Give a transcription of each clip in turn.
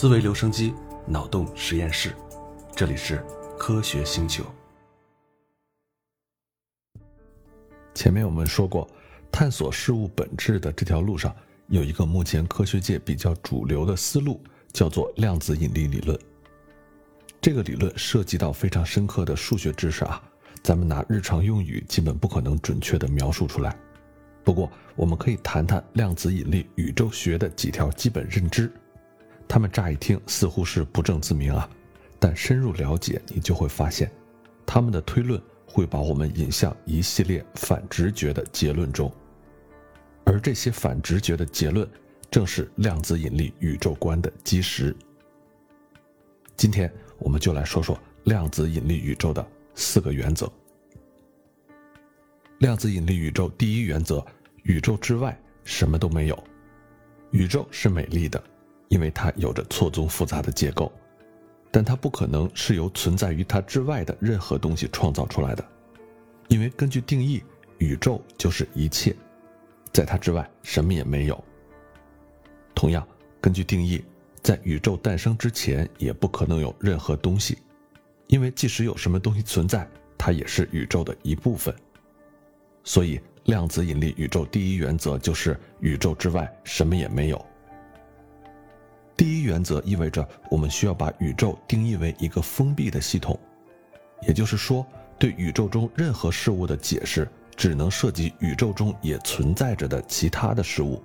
思维留声机，脑洞实验室，这里是科学星球。前面我们说过，探索事物本质的这条路上，有一个目前科学界比较主流的思路，叫做量子引力理论。这个理论涉及到非常深刻的数学知识啊，咱们拿日常用语基本不可能准确的描述出来。不过，我们可以谈谈量子引力宇宙学的几条基本认知。他们乍一听似乎是不证自明啊，但深入了解，你就会发现，他们的推论会把我们引向一系列反直觉的结论中。而这些反直觉的结论，正是量子引力宇宙观的基石。今天，我们就来说说量子引力宇宙的四个原则。量子引力宇宙第一原则：宇宙之外什么都没有。宇宙是美丽的，因为它有着错综复杂的结构，但它不可能是由存在于它之外的任何东西创造出来的，因为根据定义，宇宙就是一切，在它之外什么也没有。同样，根据定义，在宇宙诞生之前也不可能有任何东西，因为即使有什么东西存在，它也是宇宙的一部分。所以，量子引力宇宙第一原则就是宇宙之外什么也没有。第一原则意味着我们需要把宇宙定义为一个封闭的系统，也就是说，对宇宙中任何事物的解释只能涉及宇宙中也存在着的其他的事物。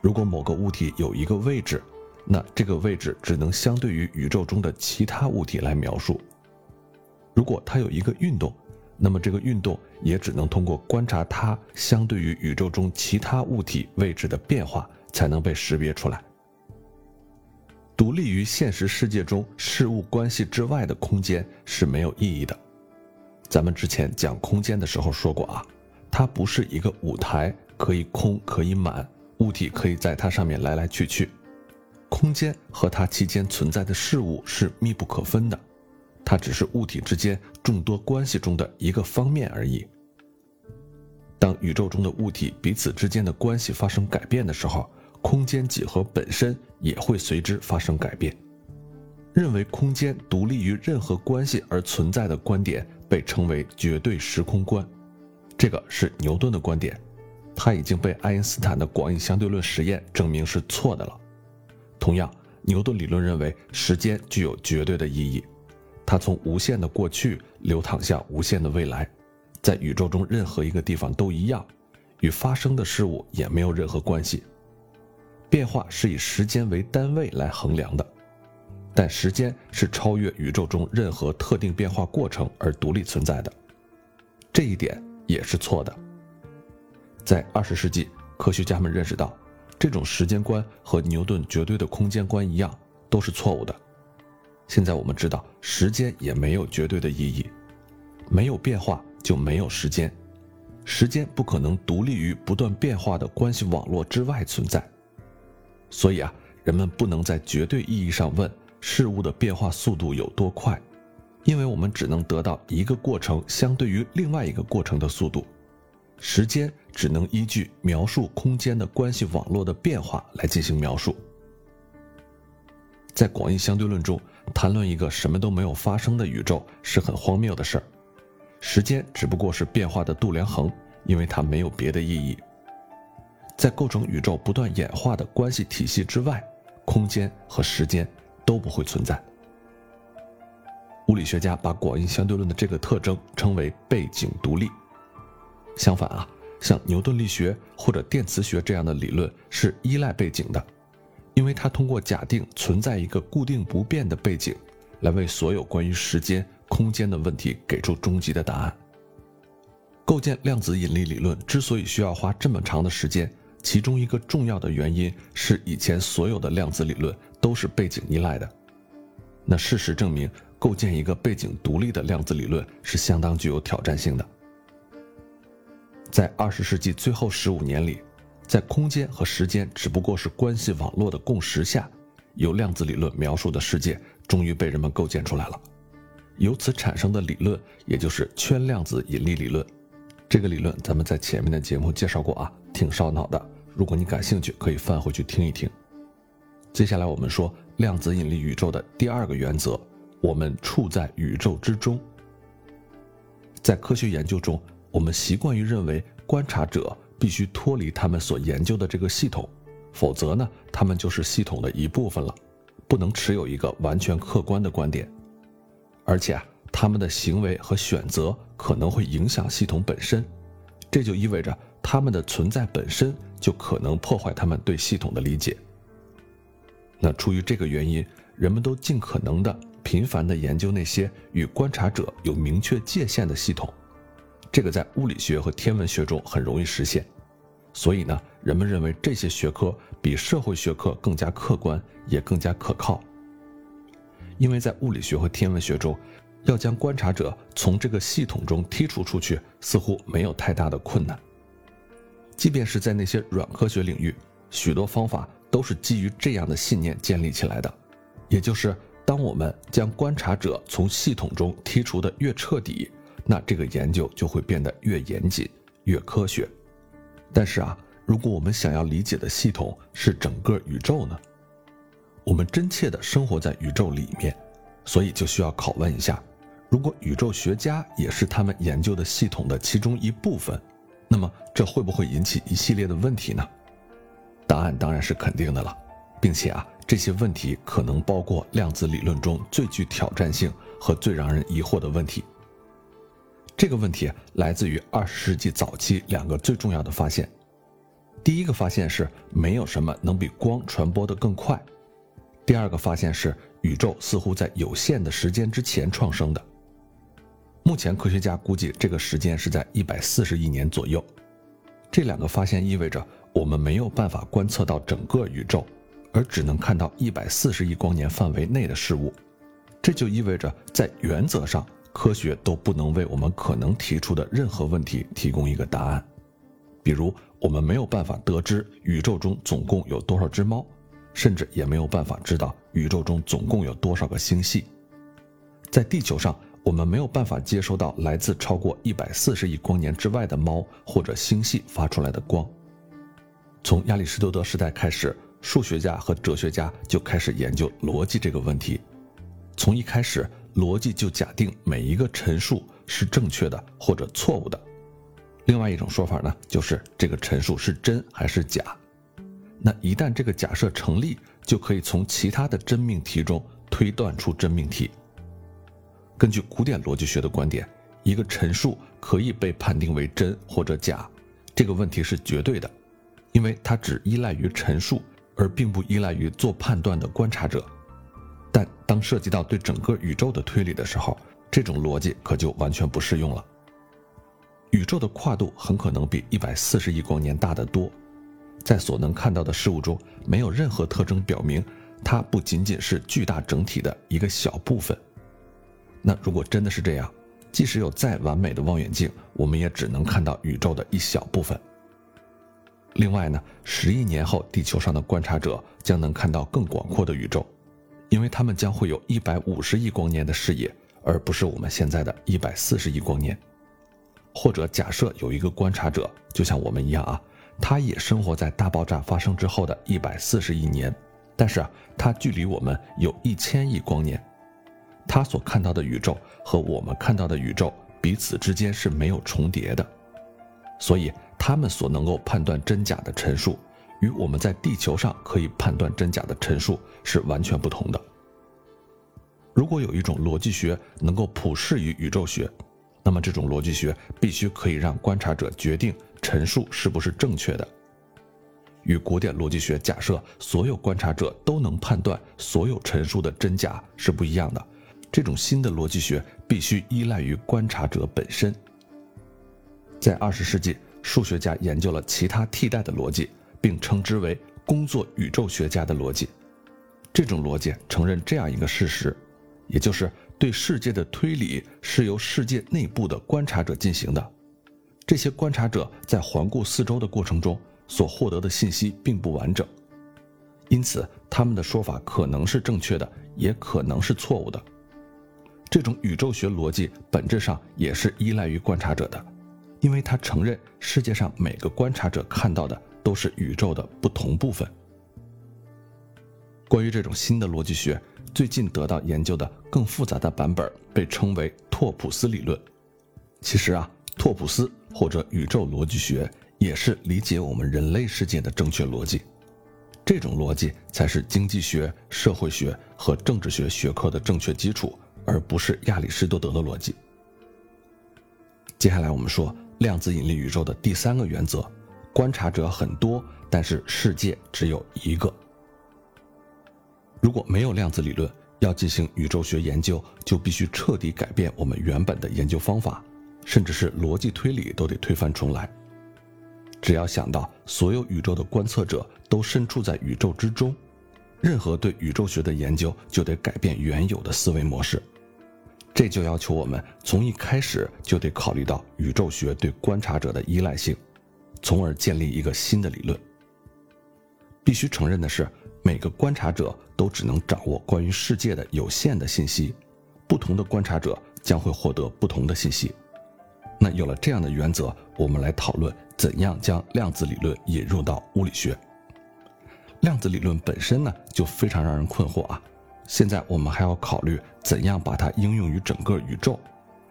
如果某个物体有一个位置，那这个位置只能相对于宇宙中的其他物体来描述。如果它有一个运动，那么这个运动也只能通过观察它相对于宇宙中其他物体位置的变化，才能被识别出来。独立于现实世界中事物关系之外的空间是没有意义的。咱们之前讲空间的时候说过啊，它不是一个舞台，可以空可以满，物体可以在它上面来来去去。空间和它期间存在的事物是密不可分的。它只是物体之间众多关系中的一个方面而已。当宇宙中的物体彼此之间的关系发生改变的时候，空间几何本身也会随之发生改变。认为空间独立于任何关系而存在的观点被称为绝对时空观，这个是牛顿的观点，他已经被爱因斯坦的广义相对论实验证明是错的了。同样，牛顿理论认为时间具有绝对的意义。它从无限的过去流淌向无限的未来，在宇宙中任何一个地方都一样，与发生的事物也没有任何关系。变化是以时间为单位来衡量的，但时间是超越宇宙中任何特定变化过程而独立存在的，这一点也是错的。在二十世纪，科学家们认识到，这种时间观和牛顿绝对的空间观一样，都是错误的。现在我们知道，时间也没有绝对的意义，没有变化就没有时间，时间不可能独立于不断变化的关系网络之外存在。所以啊，人们不能在绝对意义上问事物的变化速度有多快，因为我们只能得到一个过程相对于另外一个过程的速度，时间只能依据描述空间的关系网络的变化来进行描述。在广义相对论中。谈论一个什么都没有发生的宇宙是很荒谬的事儿，时间只不过是变化的度量衡，因为它没有别的意义。在构成宇宙不断演化的关系体系之外，空间和时间都不会存在。物理学家把广义相对论的这个特征称为背景独立。相反啊，像牛顿力学或者电磁学这样的理论是依赖背景的。因为它通过假定存在一个固定不变的背景，来为所有关于时间、空间的问题给出终极的答案。构建量子引力理论之所以需要花这么长的时间，其中一个重要的原因是以前所有的量子理论都是背景依赖的。那事实证明，构建一个背景独立的量子理论是相当具有挑战性的。在二十世纪最后十五年里。在空间和时间只不过是关系网络的共识下，由量子理论描述的世界终于被人们构建出来了。由此产生的理论，也就是圈量子引力理论。这个理论咱们在前面的节目介绍过啊，挺烧脑的。如果你感兴趣，可以翻回去听一听。接下来我们说量子引力宇宙的第二个原则：我们处在宇宙之中。在科学研究中，我们习惯于认为观察者必须脱离他们所研究的这个系统，否则呢，他们就是系统的一部分了，不能持有一个完全客观的观点。而且啊，他们的行为和选择可能会影响系统本身，这就意味着他们的存在本身就可能破坏他们对系统的理解。那出于这个原因，人们都尽可能的。频繁地研究那些与观察者有明确界限的系统，这个在物理学和天文学中很容易实现。所以呢，人们认为这些学科比社会学科更加客观，也更加可靠。因为在物理学和天文学中，要将观察者从这个系统中剔除出去，似乎没有太大的困难。即便是在那些软科学领域，许多方法都是基于这样的信念建立起来的，也就是。当我们将观察者从系统中剔除的越彻底，那这个研究就会变得越严谨、越科学。但是啊，如果我们想要理解的系统是整个宇宙呢？我们真切地生活在宇宙里面，所以就需要拷问一下：如果宇宙学家也是他们研究的系统的其中一部分，那么这会不会引起一系列的问题呢？答案当然是肯定的了，并且啊。这些问题可能包括量子理论中最具挑战性和最让人疑惑的问题。这个问题来自于二十世纪早期两个最重要的发现。第一个发现是没有什么能比光传播得更快。第二个发现是宇宙似乎在有限的时间之前创生的。目前科学家估计这个时间是在一百四十亿年左右。这两个发现意味着我们没有办法观测到整个宇宙。而只能看到一百四十亿光年范围内的事物，这就意味着在原则上，科学都不能为我们可能提出的任何问题提供一个答案。比如，我们没有办法得知宇宙中总共有多少只猫，甚至也没有办法知道宇宙中总共有多少个星系。在地球上，我们没有办法接收到来自超过一百四十亿光年之外的猫或者星系发出来的光。从亚里士多德时代开始。数学家和哲学家就开始研究逻辑这个问题。从一开始，逻辑就假定每一个陈述是正确的或者错误的。另外一种说法呢，就是这个陈述是真还是假。那一旦这个假设成立，就可以从其他的真命题中推断出真命题。根据古典逻辑学的观点，一个陈述可以被判定为真或者假，这个问题是绝对的，因为它只依赖于陈述。而并不依赖于做判断的观察者，但当涉及到对整个宇宙的推理的时候，这种逻辑可就完全不适用了。宇宙的跨度很可能比一百四十亿光年大得多，在所能看到的事物中，没有任何特征表明它不仅仅是巨大整体的一个小部分。那如果真的是这样，即使有再完美的望远镜，我们也只能看到宇宙的一小部分。另外呢，十亿年后，地球上的观察者将能看到更广阔的宇宙，因为他们将会有一百五十亿光年的视野，而不是我们现在的一百四十亿光年。或者假设有一个观察者，就像我们一样啊，他也生活在大爆炸发生之后的一百四十亿年，但是啊，他距离我们有一千亿光年，他所看到的宇宙和我们看到的宇宙彼此之间是没有重叠的，所以。他们所能够判断真假的陈述，与我们在地球上可以判断真假的陈述是完全不同的。如果有一种逻辑学能够普适于宇宙学，那么这种逻辑学必须可以让观察者决定陈述是不是正确的。与古典逻辑学假设所有观察者都能判断所有陈述的真假是不一样的。这种新的逻辑学必须依赖于观察者本身。在二十世纪。数学家研究了其他替代的逻辑，并称之为“工作宇宙学家的逻辑”。这种逻辑承认这样一个事实，也就是对世界的推理是由世界内部的观察者进行的。这些观察者在环顾四周的过程中所获得的信息并不完整，因此他们的说法可能是正确的，也可能是错误的。这种宇宙学逻辑本质上也是依赖于观察者的。因为他承认世界上每个观察者看到的都是宇宙的不同部分。关于这种新的逻辑学，最近得到研究的更复杂的版本被称为拓普斯理论。其实啊，拓普斯或者宇宙逻辑学也是理解我们人类世界的正确逻辑。这种逻辑才是经济学、社会学和政治学学科的正确基础，而不是亚里士多德的逻辑。接下来我们说量子引力宇宙的第三个原则：观察者很多，但是世界只有一个。如果没有量子理论，要进行宇宙学研究，就必须彻底改变我们原本的研究方法，甚至是逻辑推理都得推翻重来。只要想到所有宇宙的观测者都身处在宇宙之中，任何对宇宙学的研究就得改变原有的思维模式。这就要求我们从一开始就得考虑到宇宙学对观察者的依赖性，从而建立一个新的理论。必须承认的是，每个观察者都只能掌握关于世界的有限的信息，不同的观察者将会获得不同的信息。那有了这样的原则，我们来讨论。怎样将量子理论引入到物理学？量子理论本身呢，就非常让人困惑啊。现在我们还要考虑怎样把它应用于整个宇宙，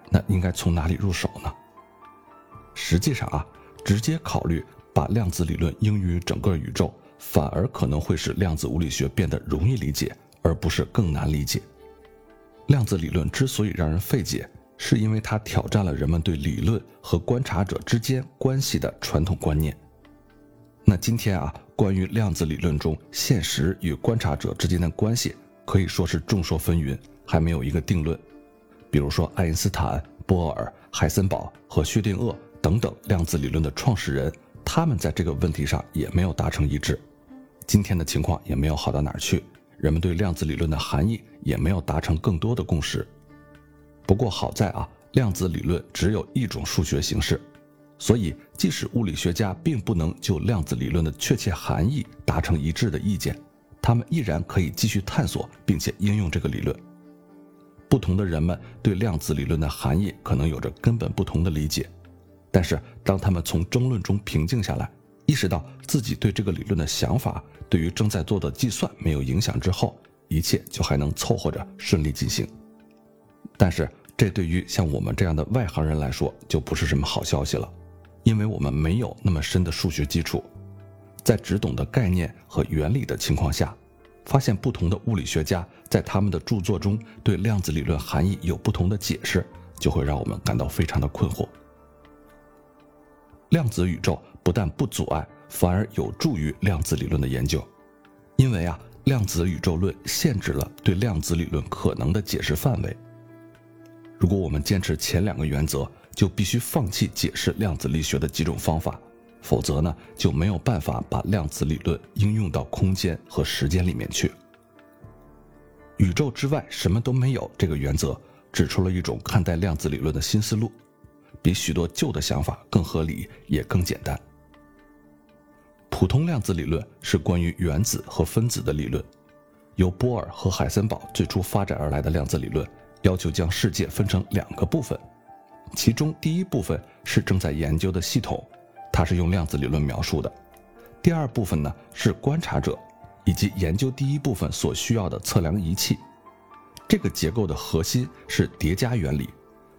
那应该从哪里入手呢？实际上啊，直接考虑把量子理论应用于整个宇宙，反而可能会使量子物理学变得容易理解，而不是更难理解。量子理论之所以让人费解。是因为它挑战了人们对理论和观察者之间关系的传统观念。那今天啊，关于量子理论中现实与观察者之间的关系，可以说是众说纷纭，还没有一个定论。比如说，爱因斯坦、波尔、海森堡和薛定谔等等量子理论的创始人，他们在这个问题上也没有达成一致。今天的情况也没有好到哪儿去，人们对量子理论的含义也没有达成更多的共识。不过好在啊，量子理论只有一种数学形式，所以即使物理学家并不能就量子理论的确切含义达成一致的意见，他们依然可以继续探索并且应用这个理论。不同的人们对量子理论的含义可能有着根本不同的理解，但是当他们从争论中平静下来，意识到自己对这个理论的想法对于正在做的计算没有影响之后，一切就还能凑合着顺利进行。但是，这对于像我们这样的外行人来说，就不是什么好消息了，因为我们没有那么深的数学基础，在只懂得概念和原理的情况下，发现不同的物理学家在他们的著作中对量子理论含义有不同的解释，就会让我们感到非常的困惑。量子宇宙不但不阻碍，反而有助于量子理论的研究，因为啊，量子宇宙论限制了对量子理论可能的解释范围。如果我们坚持前两个原则，就必须放弃解释量子力学的几种方法，否则呢就没有办法把量子理论应用到空间和时间里面去。宇宙之外什么都没有这个原则，指出了一种看待量子理论的新思路，比许多旧的想法更合理也更简单。普通量子理论是关于原子和分子的理论，由波尔和海森堡最初发展而来的量子理论。要求将世界分成两个部分，其中第一部分是正在研究的系统，它是用量子理论描述的；第二部分呢是观察者，以及研究第一部分所需要的测量仪器。这个结构的核心是叠加原理，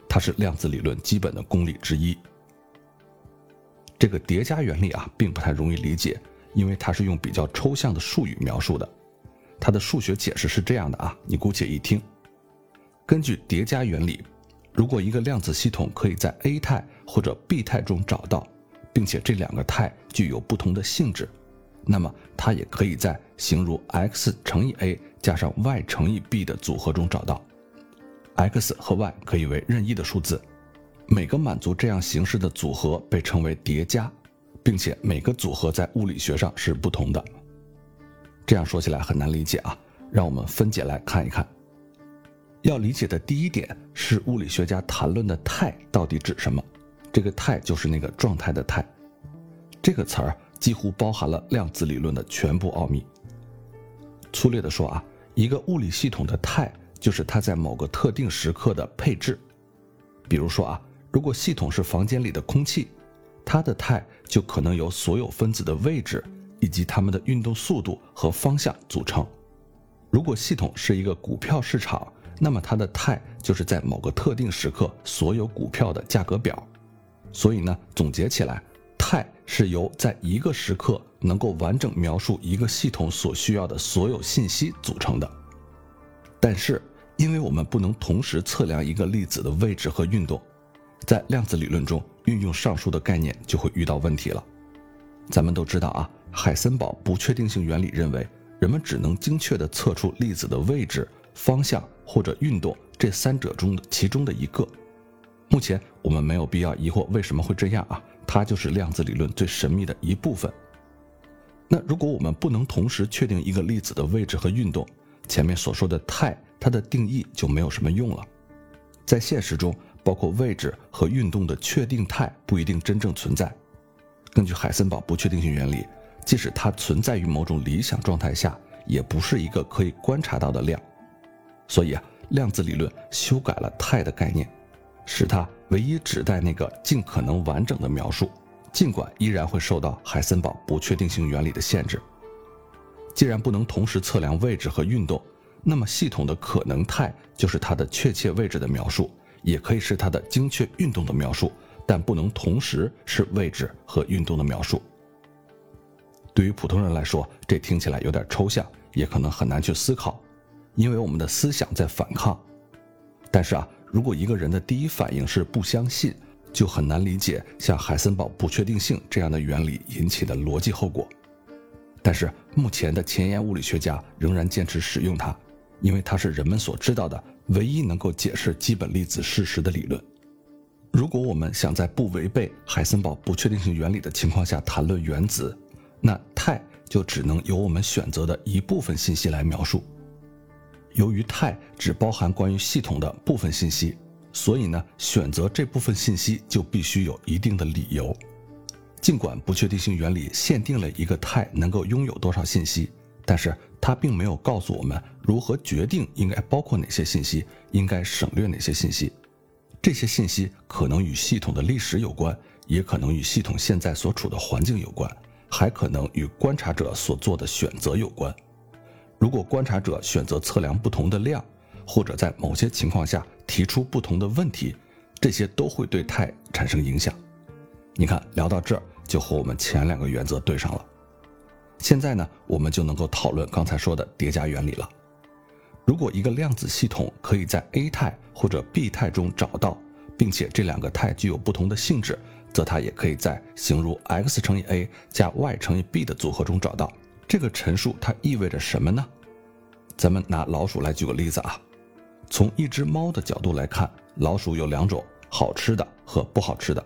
它是量子理论基本的公理之一。这个叠加原理啊，并不太容易理解，因为它是用比较抽象的术语描述的。它的数学解释是这样的啊，你姑且一听。根据叠加原理，如果一个量子系统可以在 A 态或者 B 态中找到，并且这两个态具有不同的性质，那么它也可以在形如 x 乘以 A 加上 y 乘以 B 的组合中找到。x 和 y 可以为任意的数字，每个满足这样形式的组合被称为叠加，并且每个组合在物理学上是不同的。这样说起来很难理解啊，让我们分解来看一看。要理解的第一点是物理学家谈论的态到底指什么？这个态就是那个状态的态。这个词儿几乎包含了量子理论的全部奥秘。粗略的说啊，一个物理系统的态就是它在某个特定时刻的配置。比如说啊，如果系统是房间里的空气，它的态就可能由所有分子的位置以及它们的运动速度和方向组成。如果系统是一个股票市场，那么它的态就是在某个特定时刻所有股票的价格表。所以呢，总结起来，态是由在一个时刻能够完整描述一个系统所需要的所有信息组成的。但是，因为我们不能同时测量一个粒子的位置和运动，在量子理论中运用上述的概念就会遇到问题了。咱们都知道啊，海森堡不确定性原理认为，人们只能精确地测出粒子的位置、方向或者运动这三者中的其中的一个。目前我们没有必要疑惑为什么会这样啊，它就是量子理论最神秘的一部分。那如果我们不能同时确定一个粒子的位置和运动，前面所说的态它的定义就没有什么用了。在现实中，包括位置和运动的确定态不一定真正存在。根据海森堡不确定性原理，即使它存在于某种理想状态下，也不是一个可以观察到的量。所以啊，量子理论修改了态的概念。使它唯一指代那个尽可能完整的描述，尽管依然会受到海森堡不确定性原理的限制。既然不能同时测量位置和运动，那么系统的可能态就是它的确切位置的描述，也可以是它的精确运动的描述，但不能同时是位置和运动的描述。对于普通人来说，这听起来有点抽象，也可能很难去思考，因为我们的思想在反抗。但是啊。如果一个人的第一反应是不相信，就很难理解像海森堡不确定性这样的原理引起的逻辑后果。但是目前的前沿物理学家仍然坚持使用它，因为它是人们所知道的唯一能够解释基本粒子事实的理论。如果我们想在不违背海森堡不确定性原理的情况下谈论原子，那态就只能由我们选择的一部分信息来描述。由于态只包含关于系统的部分信息，所以呢，选择这部分信息就必须有一定的理由。尽管不确定性原理限定了一个态能够拥有多少信息，但是它并没有告诉我们如何决定应该包括哪些信息，应该省略哪些信息。这些信息可能与系统的历史有关，也可能与系统现在所处的环境有关，还可能与观察者所做的选择有关。如果观察者选择测量不同的量，或者在某些情况下提出不同的问题，这些都会对态产生影响。你看，聊到这儿就和我们前两个原则对上了。现在呢，我们就能够讨论刚才说的叠加原理了。如果一个量子系统可以在 A 态或者 B 态中找到，并且这两个态具有不同的性质，则它也可以在形如 x 乘以 a 加 y 乘以 b 的组合中找到。这个陈述它意味着什么呢？咱们拿老鼠来举个例子啊。从一只猫的角度来看，老鼠有两种：好吃的和不好吃的。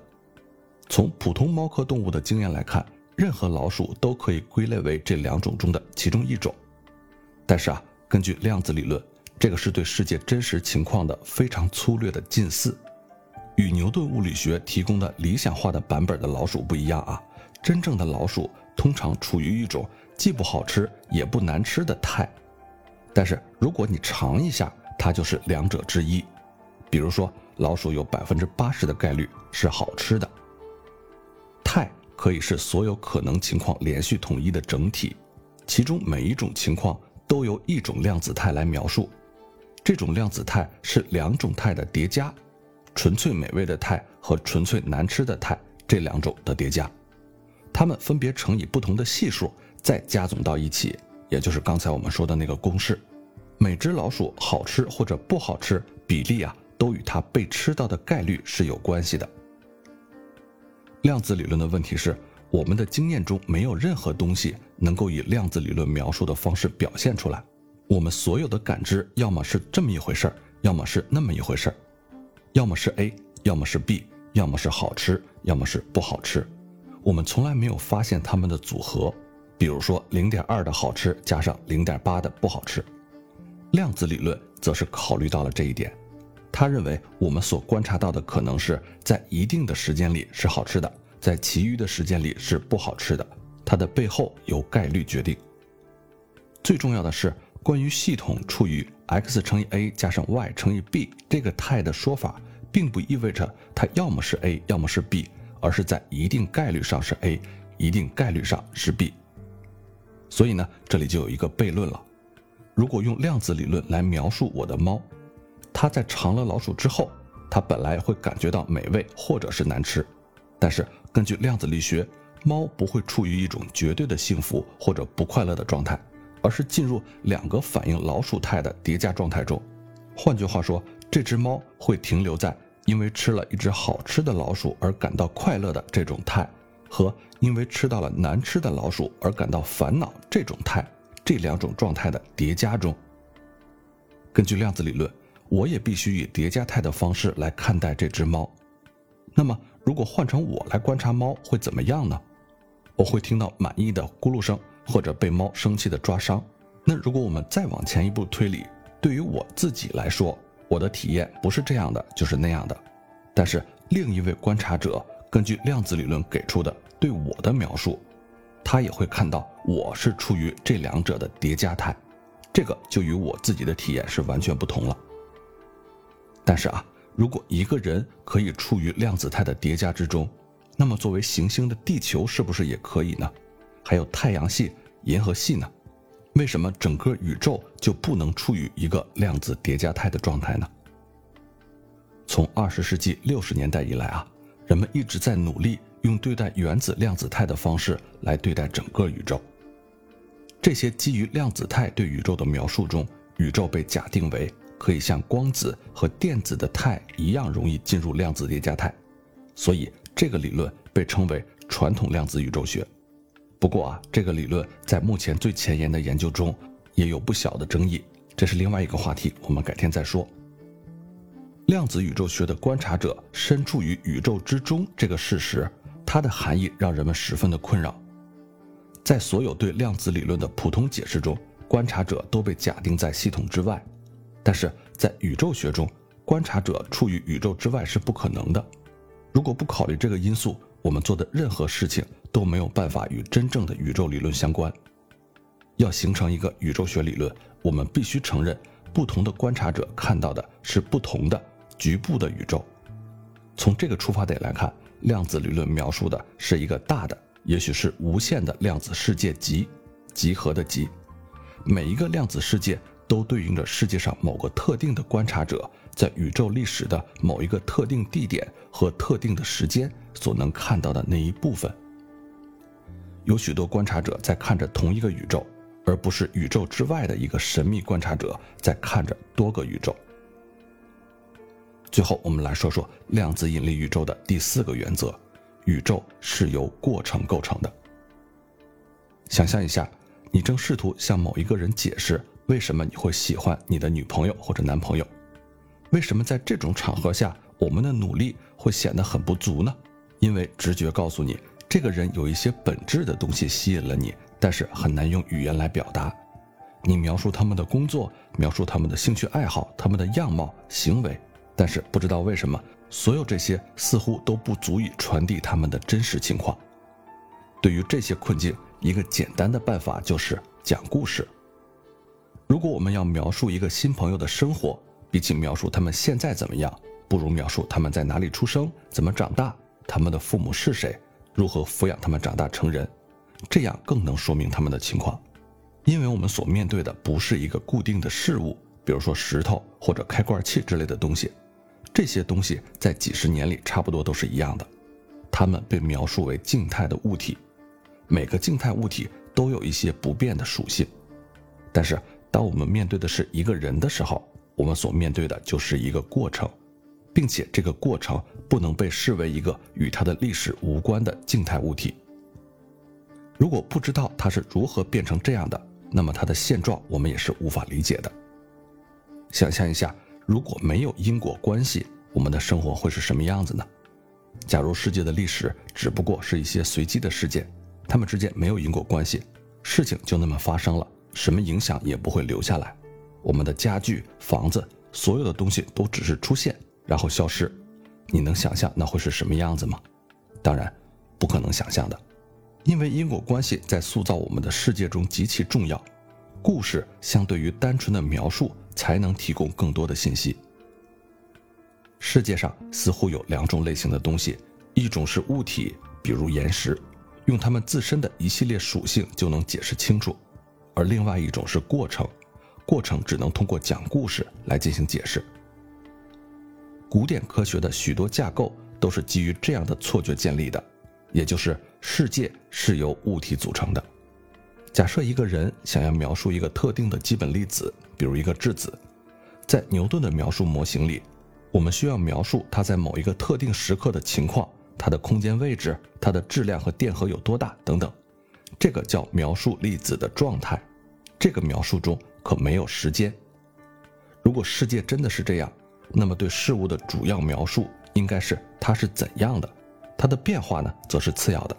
从普通猫科动物的经验来看，任何老鼠都可以归类为这两种中的其中一种。但是啊，根据量子理论，这个是对世界真实情况的非常粗略的近似。与牛顿物理学提供的理想化的版本的老鼠不一样啊，真正的老鼠通常处于一种。既不好吃也不难吃的态，但是如果你尝一下，它就是两者之一。比如说，老鼠有百分之八十的概率是好吃的。态可以是所有可能情况连续统一的整体，其中每一种情况都由一种量子态来描述。这种量子态是两种态的叠加，纯粹美味的态和纯粹难吃的态这两种的叠加，它们分别乘以不同的系数。再加总到一起，也就是刚才我们说的那个公式，每只老鼠好吃或者不好吃比例啊，都与它被吃到的概率是有关系的。量子理论的问题是，我们的经验中没有任何东西能够以量子理论描述的方式表现出来。我们所有的感知要么是这么一回事儿，要么是那么一回事儿，要么是 A，要么是 B，要么是好吃，要么是不好吃。我们从来没有发现它们的组合。比如说，零点二的好吃加上零点八的不好吃，量子理论则是考虑到了这一点。他认为我们所观察到的可能是在一定的时间里是好吃的，在其余的时间里是不好吃的。它的背后由概率决定。最重要的是，关于系统处于 x 乘以 a 加上 y 乘以 b 这个态的说法，并不意味着它要么是 a，要么是 b，而是在一定概率上是 a，一定概率上是 b。所以呢，这里就有一个悖论了。如果用量子理论来描述我的猫，它在尝了老鼠之后，它本来会感觉到美味或者是难吃，但是根据量子力学，猫不会处于一种绝对的幸福或者不快乐的状态，而是进入两个反映老鼠态的叠加状态中。换句话说，这只猫会停留在因为吃了一只好吃的老鼠而感到快乐的这种态。和因为吃到了难吃的老鼠而感到烦恼这种态，这两种状态的叠加中。根据量子理论，我也必须以叠加态的方式来看待这只猫。那么，如果换成我来观察猫，会怎么样呢？我会听到满意的咕噜声，或者被猫生气的抓伤。那如果我们再往前一步推理，对于我自己来说，我的体验不是这样的，就是那样的。但是另一位观察者。根据量子理论给出的对我的描述，他也会看到我是处于这两者的叠加态，这个就与我自己的体验是完全不同了。但是啊，如果一个人可以处于量子态的叠加之中，那么作为行星的地球是不是也可以呢？还有太阳系、银河系呢？为什么整个宇宙就不能处于一个量子叠加态的状态呢？从二十世纪六十年代以来啊。人们一直在努力用对待原子量子态的方式来对待整个宇宙。这些基于量子态对宇宙的描述中，宇宙被假定为可以像光子和电子的态一样容易进入量子叠加态，所以这个理论被称为传统量子宇宙学。不过啊，这个理论在目前最前沿的研究中也有不小的争议，这是另外一个话题，我们改天再说。量子宇宙学的观察者身处于宇宙之中这个事实，它的含义让人们十分的困扰。在所有对量子理论的普通解释中，观察者都被假定在系统之外，但是在宇宙学中，观察者处于宇宙之外是不可能的。如果不考虑这个因素，我们做的任何事情都没有办法与真正的宇宙理论相关。要形成一个宇宙学理论，我们必须承认，不同的观察者看到的是不同的。局部的宇宙，从这个出发点来看，量子理论描述的是一个大的，也许是无限的量子世界集，集合的集。每一个量子世界都对应着世界上某个特定的观察者在宇宙历史的某一个特定地点和特定的时间所能看到的那一部分。有许多观察者在看着同一个宇宙，而不是宇宙之外的一个神秘观察者在看着多个宇宙。最后，我们来说说量子引力宇宙的第四个原则：宇宙是由过程构成的。想象一下，你正试图向某一个人解释为什么你会喜欢你的女朋友或者男朋友，为什么在这种场合下我们的努力会显得很不足呢？因为直觉告诉你，这个人有一些本质的东西吸引了你，但是很难用语言来表达。你描述他们的工作，描述他们的兴趣爱好，他们的样貌、行为。但是不知道为什么，所有这些似乎都不足以传递他们的真实情况。对于这些困境，一个简单的办法就是讲故事。如果我们要描述一个新朋友的生活，比起描述他们现在怎么样，不如描述他们在哪里出生、怎么长大、他们的父母是谁、如何抚养他们长大成人，这样更能说明他们的情况。因为我们所面对的不是一个固定的事物，比如说石头或者开罐器之类的东西。这些东西在几十年里差不多都是一样的，它们被描述为静态的物体。每个静态物体都有一些不变的属性，但是当我们面对的是一个人的时候，我们所面对的就是一个过程，并且这个过程不能被视为一个与它的历史无关的静态物体。如果不知道它是如何变成这样的，那么它的现状我们也是无法理解的。想象一下。如果没有因果关系，我们的生活会是什么样子呢？假如世界的历史只不过是一些随机的事件，它们之间没有因果关系，事情就那么发生了，什么影响也不会留下来。我们的家具、房子，所有的东西都只是出现然后消失。你能想象那会是什么样子吗？当然，不可能想象的，因为因果关系在塑造我们的世界中极其重要。故事相对于单纯的描述。才能提供更多的信息。世界上似乎有两种类型的东西，一种是物体，比如岩石，用它们自身的一系列属性就能解释清楚；而另外一种是过程，过程只能通过讲故事来进行解释。古典科学的许多架构都是基于这样的错觉建立的，也就是世界是由物体组成的。假设一个人想要描述一个特定的基本粒子，比如一个质子，在牛顿的描述模型里，我们需要描述它在某一个特定时刻的情况，它的空间位置、它的质量和电荷有多大等等。这个叫描述粒子的状态。这个描述中可没有时间。如果世界真的是这样，那么对事物的主要描述应该是它是怎样的，它的变化呢，则是次要的。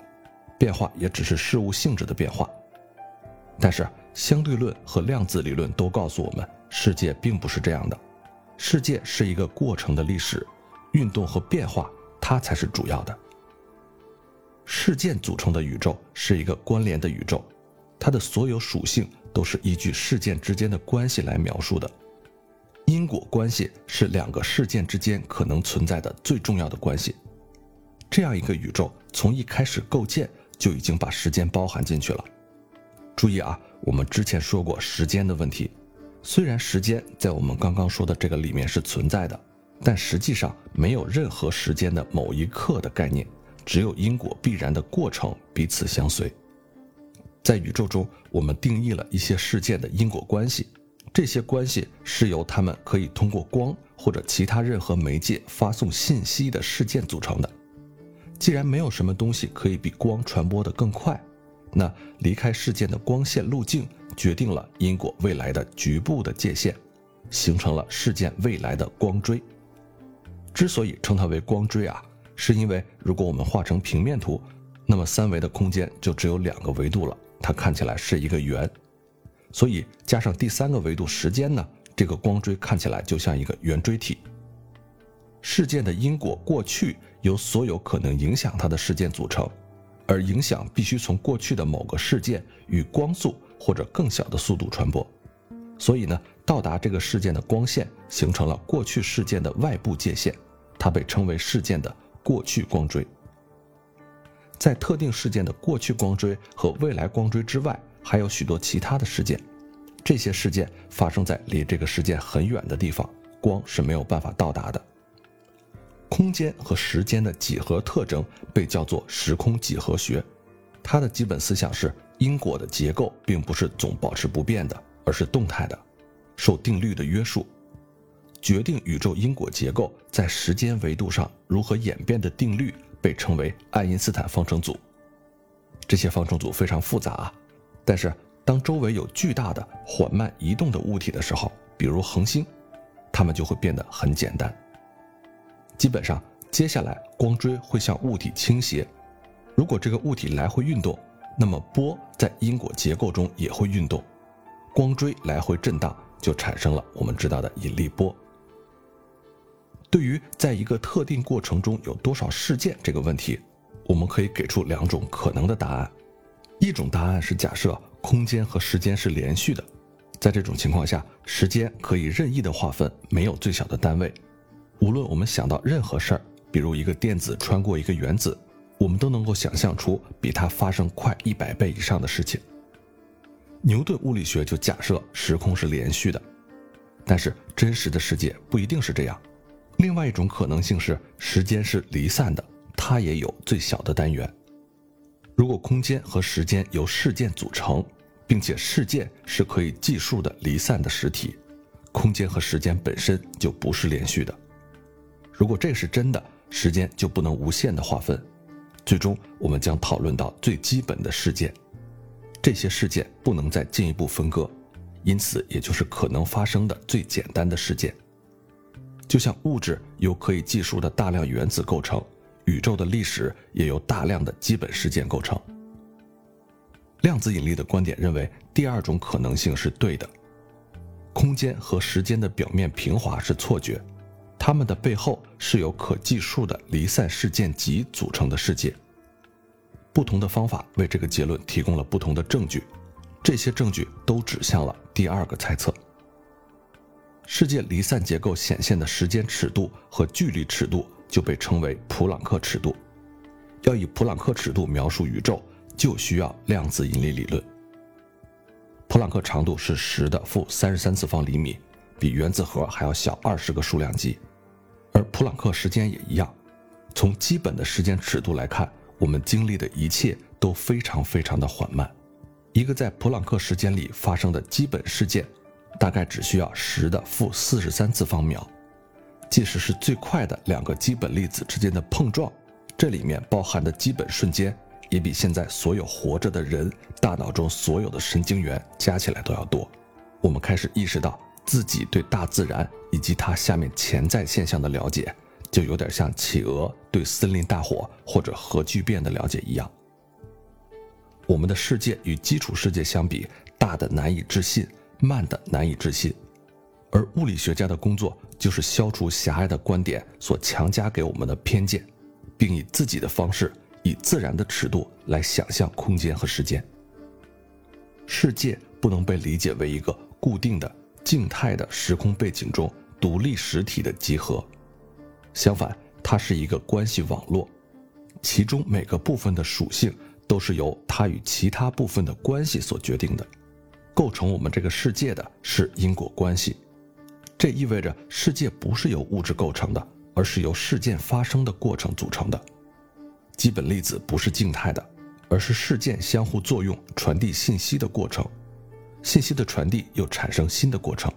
变化也只是事物性质的变化。但是相对论和量子理论都告诉我们，世界并不是这样的。世界是一个过程的历史，运动和变化，它才是主要的。事件组成的宇宙是一个关联的宇宙，它的所有属性都是依据事件之间的关系来描述的。因果关系是两个事件之间可能存在的最重要的关系。这样一个宇宙从一开始构建就已经把时间包含进去了。注意啊，我们之前说过时间的问题。虽然时间在我们刚刚说的这个里面是存在的，但实际上没有任何时间的某一刻的概念，只有因果必然的过程彼此相随。在宇宙中，我们定义了一些事件的因果关系，这些关系是由它们可以通过光或者其他任何媒介发送信息的事件组成的。既然没有什么东西可以比光传播的更快。那离开事件的光线路径决定了因果未来的局部的界限，形成了事件未来的光锥。之所以称它为光锥啊，是因为如果我们画成平面图，那么三维的空间就只有两个维度了，它看起来是一个圆。所以加上第三个维度时间呢，这个光锥看起来就像一个圆锥体。事件的因果过去由所有可能影响它的事件组成。而影响必须从过去的某个事件与光速或者更小的速度传播，所以呢，到达这个事件的光线形成了过去事件的外部界限，它被称为事件的过去光锥。在特定事件的过去光锥和未来光锥之外，还有许多其他的事件，这些事件发生在离这个事件很远的地方，光是没有办法到达的。空间和时间的几何特征被叫做时空几何学，它的基本思想是因果的结构并不是总保持不变的，而是动态的，受定律的约束。决定宇宙因果结构在时间维度上如何演变的定律被称为爱因斯坦方程组。这些方程组非常复杂啊，但是当周围有巨大的缓慢移动的物体的时候，比如恒星，它们就会变得很简单。基本上，接下来光锥会向物体倾斜。如果这个物体来回运动，那么波在因果结构中也会运动，光锥来回震荡，就产生了我们知道的引力波。对于在一个特定过程中有多少事件这个问题，我们可以给出两种可能的答案。一种答案是假设空间和时间是连续的，在这种情况下，时间可以任意的划分，没有最小的单位。无论我们想到任何事儿，比如一个电子穿过一个原子，我们都能够想象出比它发生快一百倍以上的事情。牛顿物理学就假设时空是连续的，但是真实的世界不一定是这样。另外一种可能性是时间是离散的，它也有最小的单元。如果空间和时间由事件组成，并且事件是可以计数的离散的实体，空间和时间本身就不是连续的。如果这是真的，时间就不能无限的划分。最终，我们将讨论到最基本的事件，这些事件不能再进一步分割，因此，也就是可能发生的最简单的事件。就像物质由可以计数的大量原子构成，宇宙的历史也由大量的基本事件构成。量子引力的观点认为，第二种可能性是对的，空间和时间的表面平滑是错觉。它们的背后是由可计数的离散事件集组成的世界。不同的方法为这个结论提供了不同的证据，这些证据都指向了第二个猜测：世界离散结构显现的时间尺度和距离尺度就被称为普朗克尺度。要以普朗克尺度描述宇宙，就需要量子引力理论。普朗克长度是十的负三十三次方厘米，比原子核还要小二十个数量级。而普朗克时间也一样，从基本的时间尺度来看，我们经历的一切都非常非常的缓慢。一个在普朗克时间里发生的基本事件，大概只需要十的负四十三次方秒。即使是最快的两个基本粒子之间的碰撞，这里面包含的基本瞬间，也比现在所有活着的人大脑中所有的神经元加起来都要多。我们开始意识到自己对大自然以及它下面潜在现象的了解，就有点像企鹅对森林大火或者核聚变的了解一样。我们的世界与基础世界相比，大的难以置信，慢的难以置信。而物理学家的工作就是消除狭隘的观点所强加给我们的偏见，并以自己的方式，以自然的尺度来想象空间和时间。世界不能被理解为一个固定的、静态的时空背景中独立实体的集合，相反，它是一个关系网络，其中每个部分的属性都是由它与其他部分的关系所决定的。构成我们这个世界的是因果关系。这意味着世界不是由物质构成的，而是由事件发生的过程组成的。基本粒子不是静态的，而是事件相互作用、传递信息的过程。信息的传递又产生新的过程，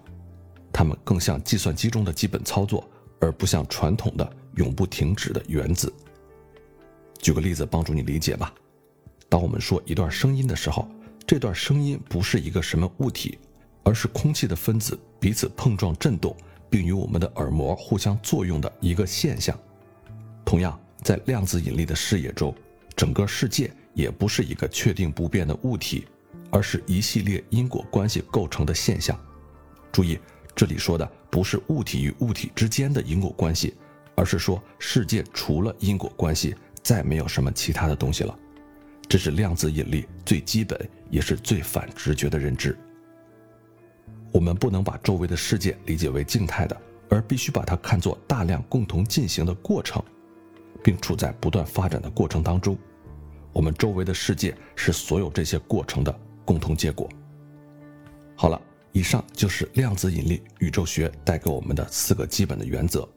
它们更像计算机中的基本操作，而不像传统的永不停止的原子。举个例子帮助你理解吧。当我们说一段声音的时候，这段声音不是一个什么物体。而是空气的分子彼此碰撞振动，并与我们的耳膜互相作用的一个现象。同样，在量子引力的视野中，整个世界也不是一个确定不变的物体，而是一系列因果关系构成的现象。注意，这里说的不是物体与物体之间的因果关系，而是说世界除了因果关系，再没有什么其他的东西了。这是量子引力最基本也是最反直觉的认知。我们不能把周围的世界理解为静态的，而必须把它看作大量共同进行的过程，并处在不断发展的过程当中。我们周围的世界是所有这些过程的共同结果。好了，以上就是量子引力宇宙学带给我们的四个基本的原则。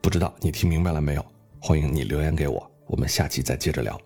不知道你听明白了没有？欢迎你留言给我，我们下期再接着聊。